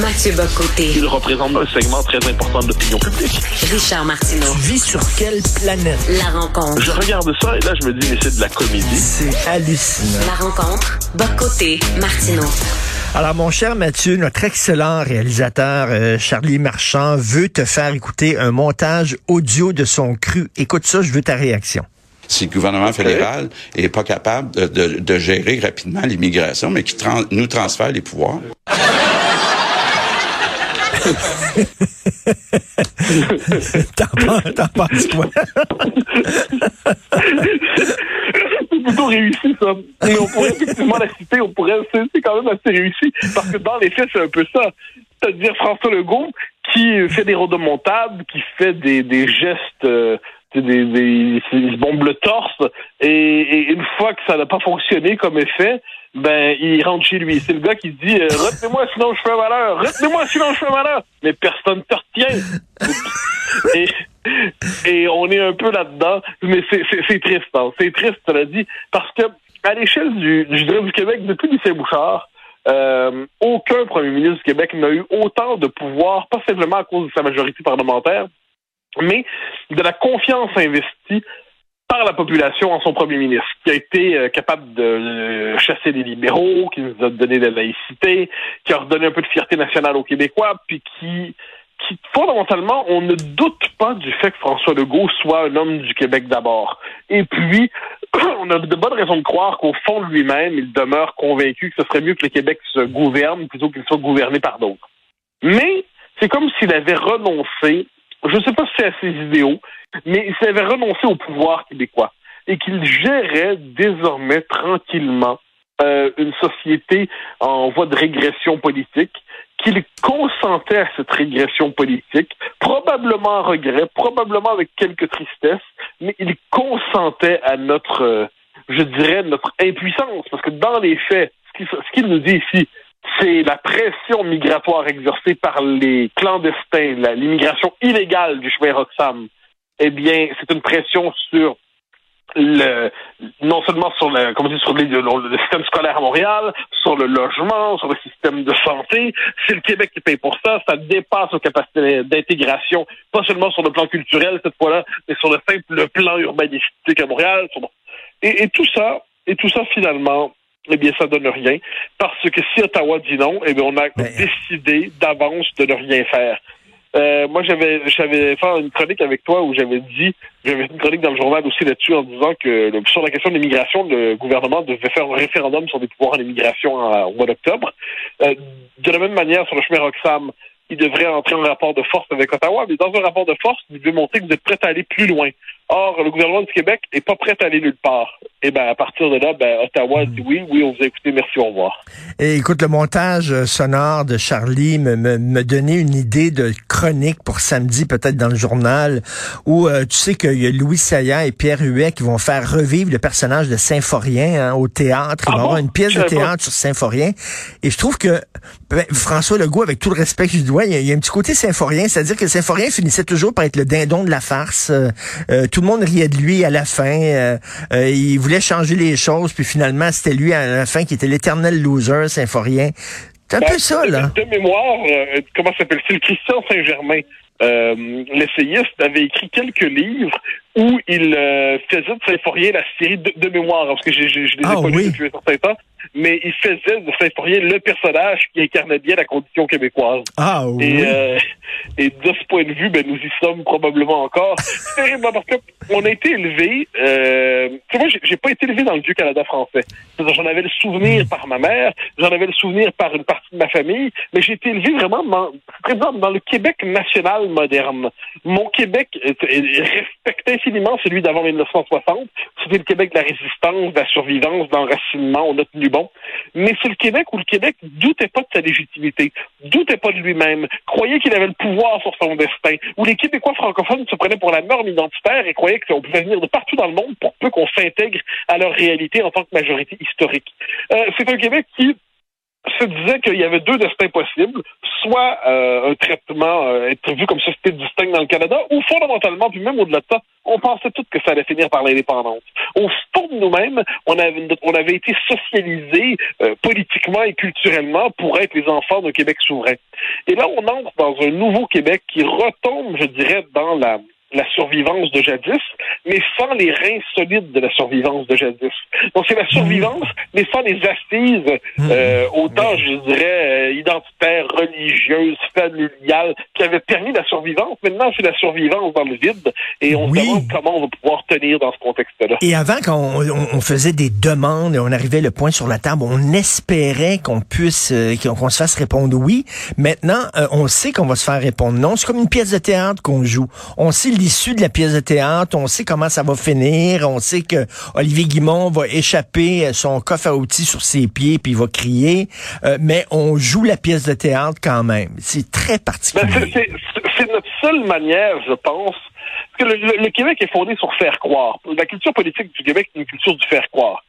Mathieu Bocoté. Il représente un segment très important de l'opinion publique. Richard Martineau. Tu vis sur quelle planète? La rencontre. Je regarde ça et là, je me dis, mais c'est de la comédie. C'est hallucinant. La rencontre. Bocoté. Martineau. Alors, mon cher Mathieu, notre excellent réalisateur euh, Charlie Marchand veut te faire écouter un montage audio de son cru. Écoute ça, je veux ta réaction. Si le gouvernement fédéral est pas capable de, de- de gérer rapidement l'immigration, mais qui nous transfère les pouvoirs. T'en penses- quoi? c'est plutôt réussi, ça. Et on pourrait effectivement la citer, on pourrait, c'est quand même assez réussi, parce que dans les faits, c'est un peu ça. C'est-à-dire François Legault qui fait des rodomontables, qui fait des, gestes, euh, des, des, il bombe le torse, et une fois que ça n'a pas fonctionné comme effet, ben, il rentre chez lui. C'est le gars qui dit euh, Retenez-moi sinon je fais malheur, retenez-moi sinon je fais malheur. Mais personne ne te retient. et, et on est un peu là-dedans. Mais c'est, c'est, c'est triste, hein. C'est triste, cela dit, parce que à l'échelle du, je dirais, du Québec, depuis Lucien Bouchard, euh, aucun premier ministre du Québec n'a eu autant de pouvoir, pas simplement à cause de sa majorité parlementaire, mais de la confiance investie par la population en son premier ministre, qui a été euh, capable de euh, chasser les libéraux, qui nous a donné de la laïcité, qui a redonné un peu de fierté nationale aux Québécois, puis qui, qui fondamentalement, on ne doute pas du fait que François Legault soit un homme du Québec d'abord. Et puis, on a de bonnes raisons de croire qu'au fond de lui-même, il demeure convaincu que ce serait mieux que le Québec se gouverne plutôt qu'il soit gouverné par d'autres. Mais c'est comme s'il avait renoncé, je ne sais pas si c'est à ses idéaux, mais s'il avait renoncé au pouvoir québécois et qu'il gérait désormais tranquillement euh, une société en voie de régression politique, qu'il consentait à cette régression politique, probablement en regret, probablement avec quelques tristesses, mais il consentait à notre, euh, je dirais, notre impuissance, parce que dans les faits, ce qu'il nous dit ici, c'est la pression migratoire exercée par les clandestins, la- l'immigration illégale du chemin Roxham. Eh bien, c'est une pression sur le, non seulement sur le, comment dire, sur le, système scolaire à Montréal, sur le logement, sur le système de santé. C'est le Québec qui paye pour ça. Ça dépasse nos capacités d'intégration, pas seulement sur le plan culturel cette fois-là, mais sur le simple plan urbanistique à Montréal. et tout ça, et tout ça finalement, eh bien, ça donne rien. Parce que si Ottawa dit non, eh bien, on a Ben- décidé d'avance de ne rien faire. Euh, moi, j'avais, j'avais fait une chronique avec toi où j'avais dit, j'avais fait une chronique dans le journal aussi là-dessus en disant que sur la question de l'immigration, le gouvernement devait faire un référendum sur des pouvoirs en immigration en- au mois d'octobre. Euh, de la même manière, sur le chemin Roxham, il devrait entrer en rapport de force avec Ottawa, mais dans un rapport de force, vous devez montrer que vous êtes prêt à aller plus loin. Or, le gouvernement du Québec n'est pas prêt à aller nulle part. Et ben, à partir de là, ben, Ottawa dit oui, oui, on vous a écouté, merci, au revoir. Et écoute, le montage euh, sonore de Charlie me, me, me donnait une idée de chronique pour samedi, peut-être dans le journal, où euh, tu sais qu'il y a Louis Saillant et Pierre Huet qui vont faire revivre le personnage de Symphorien hein, au théâtre. Il va y Ah bon? avoir une pièce de savais pas. théâtre sur Symphorien. Et je trouve que ben, François Legault, avec tout le respect que je lui dois, il y, a, il y a un petit côté Symphorien, c'est-à-dire que Symphorien finissait toujours par être le dindon de la farce. Euh, euh, tout le monde riait de lui à la fin. Euh, euh, il voulait changer les choses, puis finalement, c'était lui à la fin qui était l'éternel loser, Symphorien. C'est un Ben, peu ça, là. De, de mémoire, euh, comment s'appelle-t-il? Christian Saint-Germain, euh, l'essayiste, avait écrit quelques livres où il euh, faisait de Symphorien la série de, de mémoire, parce que j'ai- j'ai- je les ai Ah pas oui. depuis un certain temps, mais il faisait de Symphorien le personnage qui incarnait bien la condition québécoise. Ah oui. Et, euh, et de ce point de vue, ben, nous y sommes probablement encore. C'est terrible parce que on a été élevé. Euh, tu moi, j'ai- pas été élevé dans le vieux Canada français. J'en avais le souvenir par ma mère, j'en avais le souvenir par une partie de ma famille, mais j'ai été élevé vraiment dans, dans le Québec national moderne. Mon Québec euh, infiniment celui d'avant 1960. C'était le Québec de la résistance, de la survivance, de l'enracinement. On a tenu bon. Mais c'est le Québec où le Québec doutait pas de sa légitimité, doutait pas de lui-même, croyait qu'il avait le pouvoir sur son destin, où les Québécois francophones se prenaient pour la norme identitaire et croyaient qu'on pouvait venir de partout dans le monde pour peu qu'on s'intègre à leur réalité en tant que majorité historique. Euh, c'est un Québec qui se disait qu'il y avait deux destins possibles, soit euh, un traitement euh, être vu comme société distincte dans le Canada, ou fondamentalement, puis même au-delà de ça, on pensait tous que ça allait finir par l'indépendance. Au fond de nous-mêmes, on avait, on avait été socialisés euh, politiquement et culturellement pour être les enfants d'un Québec souverain. Et là, on entre dans un nouveau Québec qui retombe, je dirais, dans la la survivance de jadis, mais sans les reins solides de la survivance de jadis. Donc c'est la survivance, mais sans les assises, euh, autant je dirais euh, identitaires, religieuses, familiales, qui avaient permis la survivance. Maintenant, c'est la survivance dans le vide, et on se demande comment on va pouvoir tenir dans ce contexte-là. Et avant, quand on, on, faisait des demandes et on arrivait le point sur la table, on espérait qu'on puisse, euh, qu'on se fasse répondre oui. Maintenant, on sait qu'on va se faire répondre non. C'est comme une pièce de théâtre qu'on joue. On sait l'issue de la pièce de théâtre, on sait comment ça va finir, on sait que Olivier Guimont va échapper son coffre à outils sur ses pieds puis il va crier, euh, mais on joue la pièce de théâtre quand même. C'est très ben, particulier. c'est notre seule manière, je pense, parce que le, le, Québec est fondé sur faire croire. La culture politique du Québec est une culture du faire croire.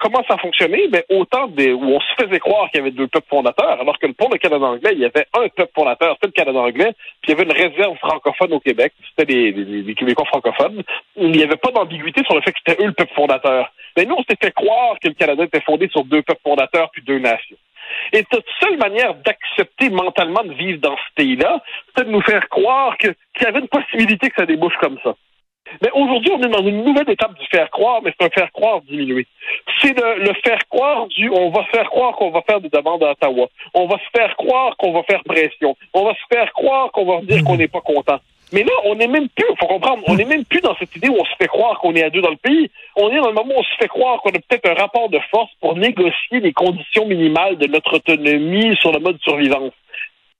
Comment ça fonctionnait? Ben, autant des, où on se faisait croire qu'il y avait deux peuples fondateurs, alors que pour le Canada anglais, il y avait un peuple fondateur, c'était le Canada anglais, puis il y avait une réserve francophone au Québec, c'était les, les, Québécois francophones. Il n'y avait pas d'ambiguïté sur le fait que c'était eux le peuple fondateur. Mais nous, on s'était fait croire que le Canada était fondé sur deux peuples fondateurs puis deux nations. Et toute seule manière d'accepter mentalement de vivre dans ce pays-là, c'était de nous faire croire qu'il y avait une possibilité que ça débouche comme ça. Mais aujourd'hui, on est dans une nouvelle étape du faire croire, mais c'est un faire croire diminué. C'est le, faire croire du on va faire croire qu'on va faire des demandes à Ottawa. On va se faire croire qu'on va faire pression. On va se faire croire qu'on va dire qu'on n'est pas content. Mais là, on n'est même plus, faut comprendre, on n'est même plus dans cette idée où on se fait croire qu'on est à deux dans le pays. On est dans le moment où on se fait croire qu'on a peut-être un rapport de force pour négocier les conditions minimales de notre autonomie sur le mode survivance.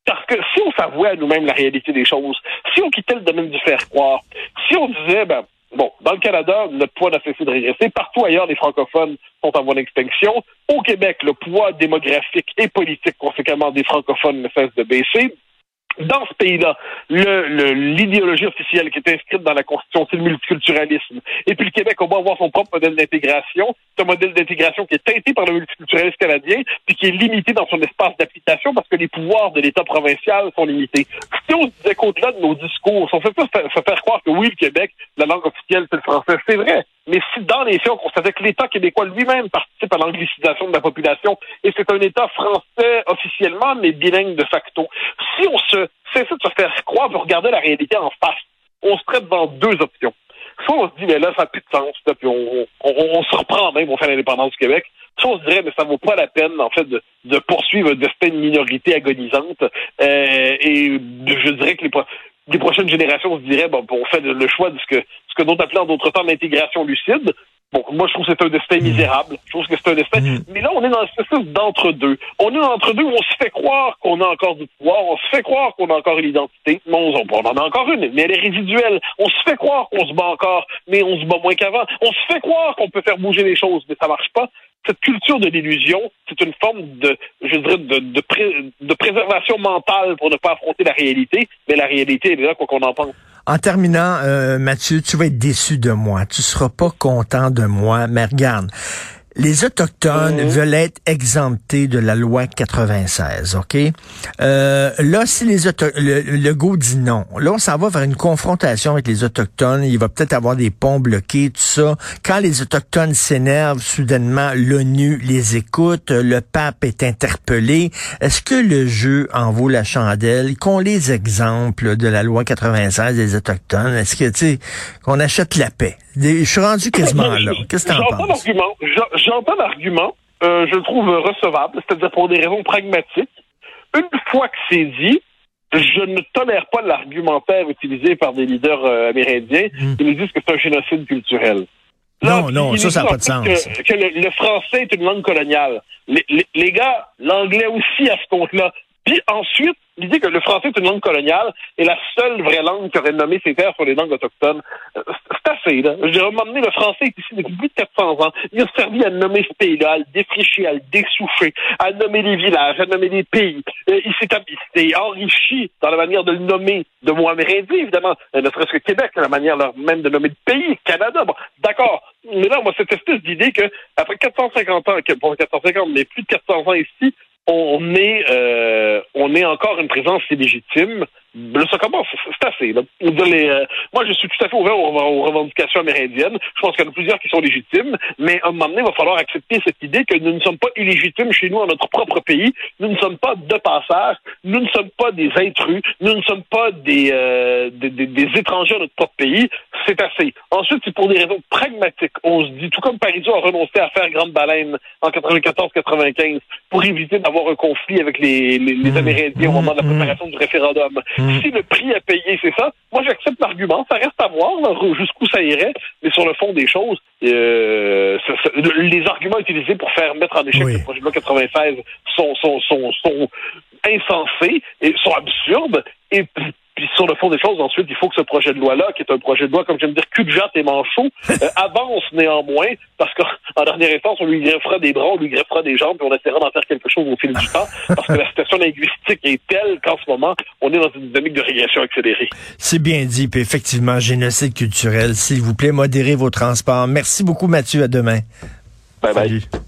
Parce que si on s'avouait à nous-mêmes la réalité des choses, si on quittait le domaine du faire croire, si on disait, ben, bon, dans le Canada, notre poids n'a cessé de régresser. Partout ailleurs, les francophones sont en voie d'extinction. Au Québec, le poids démographique et politique, conséquemment, des francophones ne cesse de baisser dans ce pays-là, l'idéologie officielle qui est inscrite dans la Constitution, c'est le multiculturalisme. Et puis le Québec, on va avoir son propre modèle d'intégration. C'est un modèle d'intégration qui est teinté par le multiculturalisme canadien, puis qui est limité dans son espace d'application parce que les pouvoirs de l'État provincial sont limités. Si on se disait qu'au-delà de nos discours, on fait pas se faire croire que oui, le Québec, la langue officielle, c'est le français, c'est vrai. Mais si dans les faits, on constatait que l'État québécois lui-même participe à l'anglicisation de la population, et c'est un État français officiellement, mais bilingue de facto, si on se cessait de se faire croire de regarder la réalité en face, on serait devant deux options. Soit on se dit, mais là, ça n'a plus de sens, puis on, on, se reprend même pour faire l'indépendance du Québec. Soit on se dirait, mais ça vaut pas la peine, en fait, de, de poursuivre un destin de minorité agonisante. Euh, et je dirais que les, les prochaines générations se diraient, bon, on fait le choix de ce que, ce que d'autres appelaient en d'autres temps l'intégration lucide. Bon, moi, je trouve que c'est un destin mm. misérable. Je trouve que c'est un destin. Mm. Mais là, on est dans une espèce d'entre-deux. On est dans entre-deux où on se fait croire qu'on a encore du pouvoir, on se fait croire qu'on a encore une identité. Non, on, en a encore une, mais elle est résiduelle. On se fait croire qu'on se bat encore, mais on se bat moins qu'avant. On se fait croire qu'on peut faire bouger les choses, mais ça marche pas cette culture de l'illusion, c'est une forme de, je dirais, de, de, préservation mentale pour ne pas affronter la réalité, mais la réalité, est là, quoi qu'on en pense. En terminant, euh, Mathieu, tu vas être déçu de moi. Tu seras pas content de moi, mais regarde. Les Autochtones veulent être exemptés de la loi 96, OK? Euh, là, si les le, le go dit non, là, on s'en va vers une confrontation avec les Autochtones. Il va peut-être avoir des ponts bloqués, tout ça. Quand les Autochtones s'énervent, soudainement, l'ONU les écoute, le pape est interpellé. Est-ce que le jeu en vaut la chandelle? Qu'on les exemples de la loi 96 des Autochtones? Est-ce que, tu sais, qu'on achète la paix? Je suis rendu quasiment là. Qu'est-ce que t'en penses? J'entends l'argument. Euh, je le trouve recevable, c'est-à-dire pour des raisons pragmatiques. Une fois que c'est dit, je ne tolère pas l'argumentaire utilisé par des leaders euh, amérindiens hmm. qui nous disent que c'est un génocide culturel. non, non, ça, ça n'a pas de sens. Que, le, français est une langue coloniale. Les, les gars, l'anglais aussi à ce compte-là. Puis ensuite, l'idée que le français est une langue coloniale et la seule vraie langue qui aurait nommé ses terres sur les langues autochtones, assez, là. Je dirais, donné, le français est ici depuis plus de 400 ans. Il a servi à nommer ce pays-là, à le défricher, à le dessoucher, à nommer les villages, à nommer les pays. Euh, il s'est enrichi dans la manière de le nommer de mots amérindiens, évidemment, euh, ne serait-ce que Québec, la manière même de nommer le pays, Canada. Bon, d'accord, Mais là, moi, cette espèce d'idée que après 450 ans, pas 450, mais plus de 400 ans ici, on est, euh, on est encore une présence illégitime. Là, ça commence, c'est assez. Là. Euh, moi, je suis tout à fait ouvert aux, revendications amérindiennes. Je pense qu'il y en a plusieurs qui sont légitimes, mais à un moment donné, il va falloir accepter cette idée que nous ne sommes pas illégitimes chez nous, dans notre propre pays. Nous ne sommes pas de passage. Nous ne sommes pas des intrus. Nous ne sommes pas des, euh, des, des, des, étrangers à notre propre pays. C'est assez. Ensuite, c'est pour des raisons pragmatiques. On se dit, tout comme Paris a renoncé à faire Grande Baleine en 94-95 pour éviter d'avoir un conflit avec les, les, les mmh. Amérindiens au moment de la mmh. préparation du référendum. Mm. Si le prix à payer, c'est ça, moi j'accepte l'argument. Ça reste à voir jusqu'où ça irait, mais sur le fond des choses, euh, les arguments utilisés pour faire mettre en échec le projet de loi 96 sont, sont, sont, sont insensés et sont absurdes. Et sur le fond des choses, ensuite, il faut que ce projet de loi-là, qui est un projet de loi, comme j'aime dire, cul de jatte et manchot, euh, avance néanmoins, parce qu'en dernière instance, on lui greffera des bras, on lui greffera des jambes, puis on essaiera d'en faire quelque chose au fil du temps, parce que la situation linguistique est telle qu'en ce moment, on est dans une dynamique de régression accélérée. C'est bien dit, puis effectivement, génocide culturel. S'il vous plaît, modérez vos transports. Merci beaucoup, Mathieu. À demain. Bye bye.